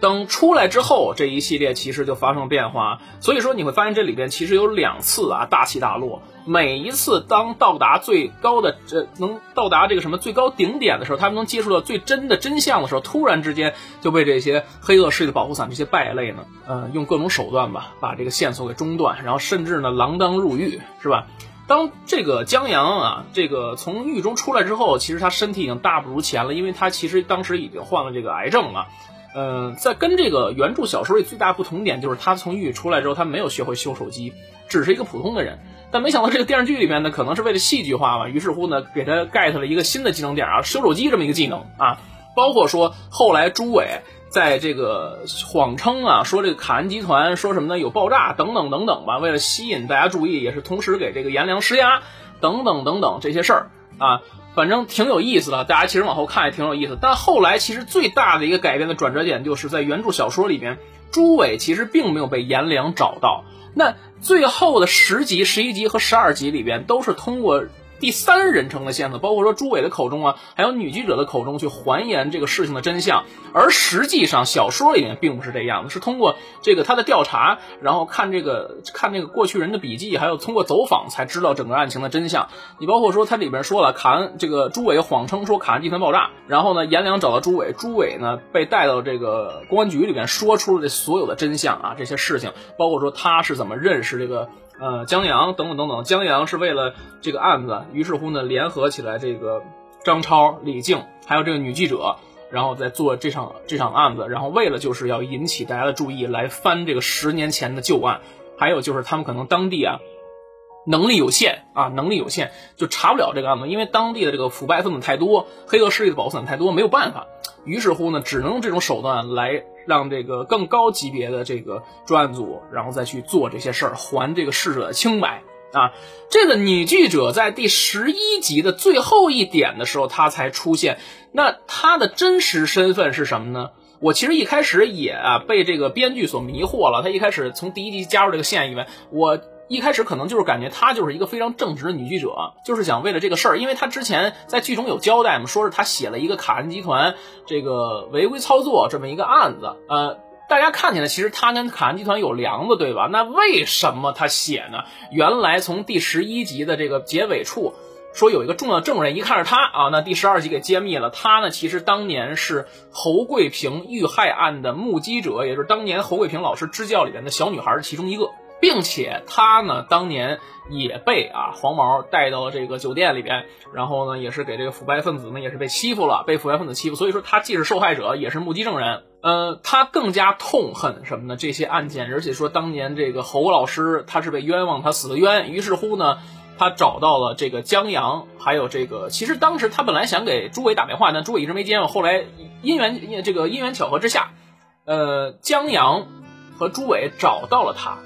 等出来之后，这一系列其实就发生了变化。所以说你会发现这里边其实有两次啊大起大落。每一次当到达最高的这能到达这个什么最高顶点的时候，他们能接触到最真的真相的时候，突然之间就被这些黑恶势力的保护伞这些败类呢，呃，用各种手段吧，把这个线索给中断，然后甚至呢锒铛入狱，是吧？当这个江阳啊，这个从狱中出来之后，其实他身体已经大不如前了，因为他其实当时已经患了这个癌症了。嗯，在跟这个原著小说里最大不同点就是，他从狱里出来之后，他没有学会修手机，只是一个普通的人。但没想到这个电视剧里面呢，可能是为了戏剧化嘛，于是乎呢，给他 get 了一个新的技能点啊，修手机这么一个技能啊。包括说后来朱伟在这个谎称啊，说这个卡恩集团说什么呢，有爆炸等等等等吧，为了吸引大家注意，也是同时给这个颜良施压等等等等这些事儿啊。反正挺有意思的，大家其实往后看也挺有意思。但后来其实最大的一个改变的转折点，就是在原著小说里边，朱伟其实并没有被颜良找到。那最后的十集、十一集和十二集里边，都是通过。第三人称的线索，包括说朱伟的口中啊，还有女记者的口中去还原这个事情的真相，而实际上小说里面并不是这样的，是通过这个他的调查，然后看这个看这个过去人的笔记，还有通过走访才知道整个案情的真相。你包括说他里边说了，卡恩这个朱伟谎称说卡恩集团爆炸，然后呢颜良找到朱伟，朱伟呢被带到这个公安局里边说出了这所有的真相啊，这些事情，包括说他是怎么认识这个。呃，江阳等等等等，江阳是为了这个案子，于是乎呢，联合起来这个张超、李静，还有这个女记者，然后在做这场这场案子，然后为了就是要引起大家的注意，来翻这个十年前的旧案，还有就是他们可能当地啊能力有限啊，能力有限就查不了这个案子，因为当地的这个腐败分子太多，黑恶势力的保护伞太多，没有办法，于是乎呢，只能用这种手段来。让这个更高级别的这个专案组，然后再去做这些事儿，还这个逝者的清白啊！这个女记者在第十一集的最后一点的时候，她才出现。那她的真实身份是什么呢？我其实一开始也啊被这个编剧所迷惑了。她一开始从第一集加入这个线以为我。一开始可能就是感觉她就是一个非常正直的女记者，就是想为了这个事儿，因为她之前在剧中有交代嘛，说是她写了一个卡恩集团这个违规操作这么一个案子，呃，大家看起来其实他跟卡恩集团有梁子，对吧？那为什么他写呢？原来从第十一集的这个结尾处说有一个重要证人，一看是他啊，那第十二集给揭秘了，他呢其实当年是侯贵平遇害案的目击者，也就是当年侯贵平老师支教里面的小女孩其中一个。并且他呢，当年也被啊黄毛带到了这个酒店里边，然后呢，也是给这个腐败分子呢，也是被欺负了，被腐败分子欺负，所以说他既是受害者，也是目击证人。呃，他更加痛恨什么呢？这些案件，而且说当年这个侯老师他是被冤枉，他死的冤。于是乎呢，他找到了这个江阳，还有这个，其实当时他本来想给朱伟打电话，但朱伟一直没接。后来因缘这个因缘巧合之下，呃，江阳和朱伟找到了他。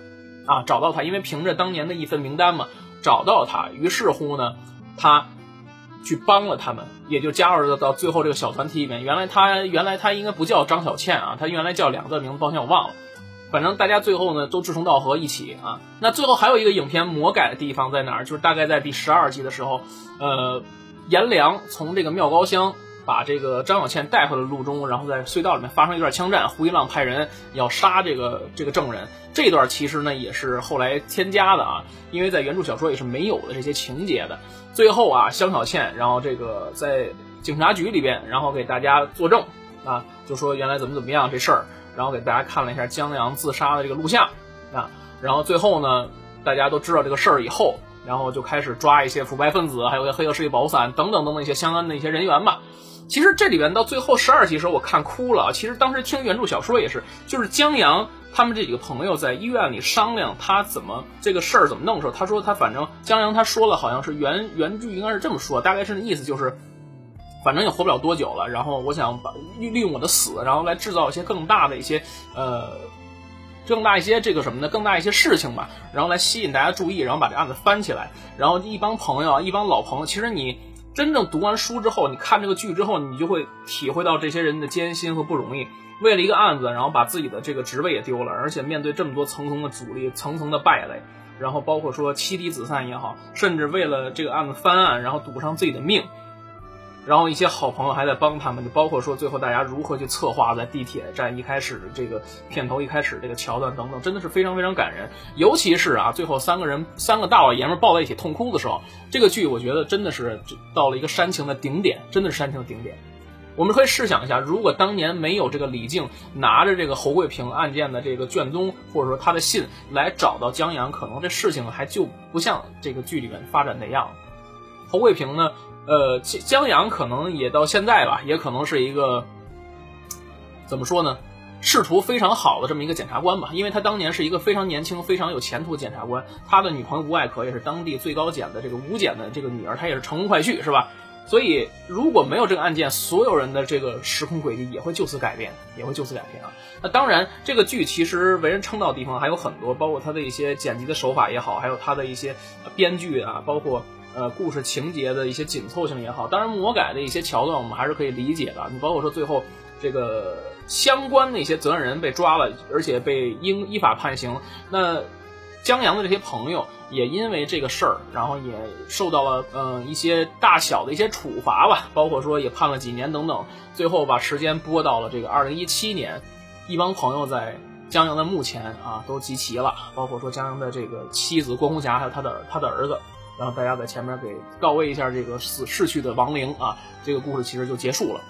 啊，找到他，因为凭着当年的一份名单嘛，找到他。于是乎呢，他去帮了他们，也就加入了到最后这个小团体里面。原来他原来他应该不叫张小倩啊，他原来叫两个名字，抱歉我忘了。反正大家最后呢都志同道合一起啊。那最后还有一个影片魔改的地方在哪儿？就是大概在第十二集的时候，呃，颜良从这个妙高乡。把这个张小倩带回了路中，然后在隧道里面发生一段枪战，胡一浪派人要杀这个这个证人。这段其实呢也是后来添加的啊，因为在原著小说也是没有的这些情节的。最后啊，香小倩然后这个在警察局里边，然后给大家作证啊，就说原来怎么怎么样这事儿，然后给大家看了一下江阳自杀的这个录像啊，然后最后呢，大家都知道这个事儿以后，然后就开始抓一些腐败分子，还有黑恶势力保护伞等等等等一些相关的一些人员吧。其实这里边到最后十二集时候，我看哭了。其实当时听原著小说也是，就是江阳他们这几个朋友在医院里商量他怎么这个事儿怎么弄的时候，他说他反正江阳他说了，好像是原原剧应该是这么说，大概是那意思就是，反正也活不了多久了。然后我想把利用我的死，然后来制造一些更大的一些呃，更大一些这个什么呢？更大一些事情吧，然后来吸引大家注意，然后把这案子翻起来。然后一帮朋友，一帮老朋友，其实你。真正读完书之后，你看这个剧之后，你就会体会到这些人的艰辛和不容易。为了一个案子，然后把自己的这个职位也丢了，而且面对这么多层层的阻力、层层的败类，然后包括说妻离子散也好，甚至为了这个案子翻案，然后赌上自己的命。然后一些好朋友还在帮他们，就包括说最后大家如何去策划在地铁站一开始这个片头一开始这个桥段等等，真的是非常非常感人。尤其是啊，最后三个人三个大老爷们抱在一起痛哭的时候，这个剧我觉得真的是到了一个煽情的顶点，真的是煽情的顶点。我们可以试想一下，如果当年没有这个李靖拿着这个侯贵平案件的这个卷宗或者说他的信来找到江阳，可能这事情还就不像这个剧里面发展那样。侯贵平呢？呃，江江阳可能也到现在吧，也可能是一个怎么说呢，仕途非常好的这么一个检察官吧，因为他当年是一个非常年轻、非常有前途的检察官，他的女朋友吴爱可也是当地最高检的这个吴检的这个女儿，她也是乘龙快婿，是吧？所以如果没有这个案件，所有人的这个时空轨迹也会就此改变，也会就此改变啊。那当然，这个剧其实为人称道的地方还有很多，包括它的一些剪辑的手法也好，还有它的一些编剧啊，包括。呃，故事情节的一些紧凑性也好，当然魔改的一些桥段我们还是可以理解的。你包括说最后这个相关的一些责任人被抓了，而且被应依法判刑。那江阳的这些朋友也因为这个事儿，然后也受到了嗯一些大小的一些处罚吧，包括说也判了几年等等。最后把时间拨到了这个二零一七年，一帮朋友在江阳的墓前啊都集齐了，包括说江阳的这个妻子郭红霞，还有他的他的儿子。然后大家在前面给告慰一下这个死逝去的亡灵啊，这个故事其实就结束了。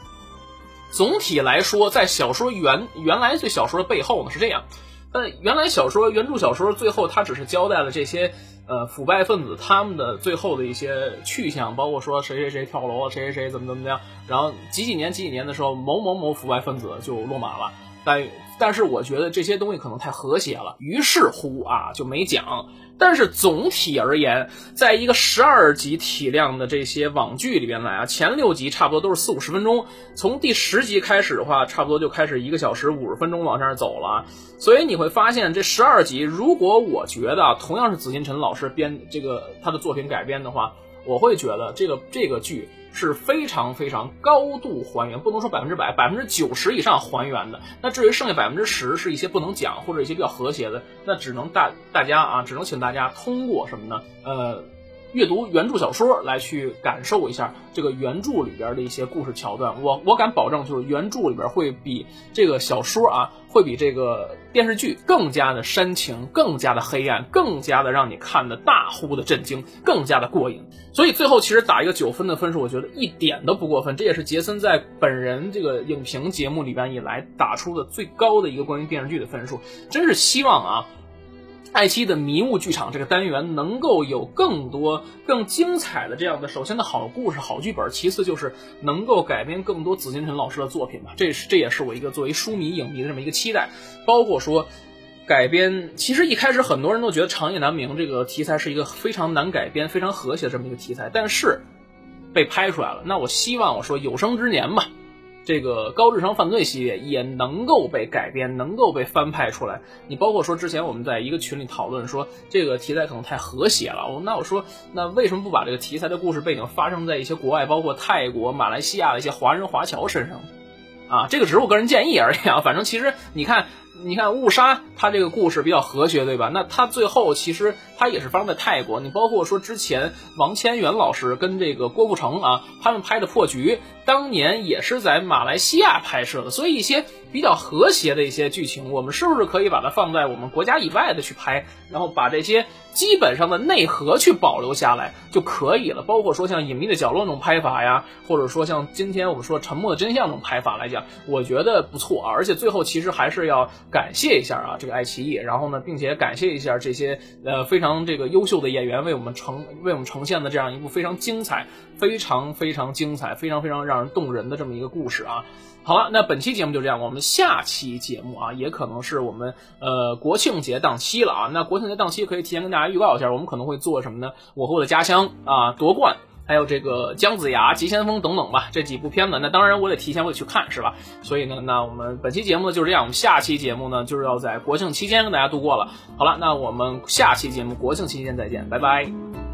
总体来说，在小说原原来这小说的背后呢是这样，但，原来小说原著小说最后它只是交代了这些呃腐败分子他们的最后的一些去向，包括说谁谁谁跳楼了，谁谁谁怎么怎么样，然后几几年几几年的时候某某某腐败分子就落马了，但但是我觉得这些东西可能太和谐了，于是乎啊就没讲。但是总体而言，在一个十二集体量的这些网剧里边来啊，前六集差不多都是四五十分钟，从第十集开始的话，差不多就开始一个小时五十分钟往上走了。所以你会发现，这十二集，如果我觉得同样是紫金陈老师编这个他的作品改编的话，我会觉得这个这个剧。是非常非常高度还原，不能说百分之百，百分之九十以上还原的。那至于剩下百分之十是一些不能讲或者一些比较和谐的，那只能大大家啊，只能请大家通过什么呢？呃，阅读原著小说来去感受一下这个原著里边的一些故事桥段。我我敢保证，就是原著里边会比这个小说啊，会比这个电视剧更加的煽情，更加的黑暗，更加的让你看的大呼的震惊，更加的过瘾。所以最后其实打一个九分的分数，我觉得一点都不过分。这也是杰森在本人这个影评节目里边以来打出的最高的一个关于电视剧的分数。真是希望啊。爱奇艺的迷雾剧场这个单元能够有更多更精彩的这样的，首先的好故事、好剧本，其次就是能够改编更多紫金陈老师的作品吧。这是这也是我一个作为书迷影迷的这么一个期待。包括说改编，其实一开始很多人都觉得《长夜难明》这个题材是一个非常难改编、非常和谐的这么一个题材，但是被拍出来了。那我希望我说有生之年吧。这个高智商犯罪系列也能够被改编，能够被翻拍出来。你包括说之前我们在一个群里讨论说这个题材可能太和谐了，我那我说那为什么不把这个题材的故事背景发生在一些国外，包括泰国、马来西亚的一些华人华侨身上？啊，这个只是我个人建议而已啊。反正其实你看。你看误杀，它这个故事比较和谐，对吧？那它最后其实它也是发生在泰国。你包括说之前王千源老师跟这个郭富城啊，他们拍的破局，当年也是在马来西亚拍摄的。所以一些比较和谐的一些剧情，我们是不是可以把它放在我们国家以外的去拍，然后把这些基本上的内核去保留下来就可以了？包括说像隐秘的角落那种拍法呀，或者说像今天我们说沉默的真相那种拍法来讲，我觉得不错啊。而且最后其实还是要。感谢一下啊，这个爱奇艺，然后呢，并且感谢一下这些呃非常这个优秀的演员为我们呈为我们呈现的这样一部非常精彩、非常非常精彩、非常非常让人动人的这么一个故事啊。好了，那本期节目就这样，我们下期节目啊，也可能是我们呃国庆节档期了啊。那国庆节档期可以提前跟大家预告一下，我们可能会做什么呢？我和我的家乡啊夺冠。还有这个姜子牙、急先锋等等吧，这几部片子，那当然我得提前我得去看，是吧？所以呢，那我们本期节目呢就是这样，我们下期节目呢就是要在国庆期间跟大家度过了。好了，那我们下期节目国庆期间再见，拜拜。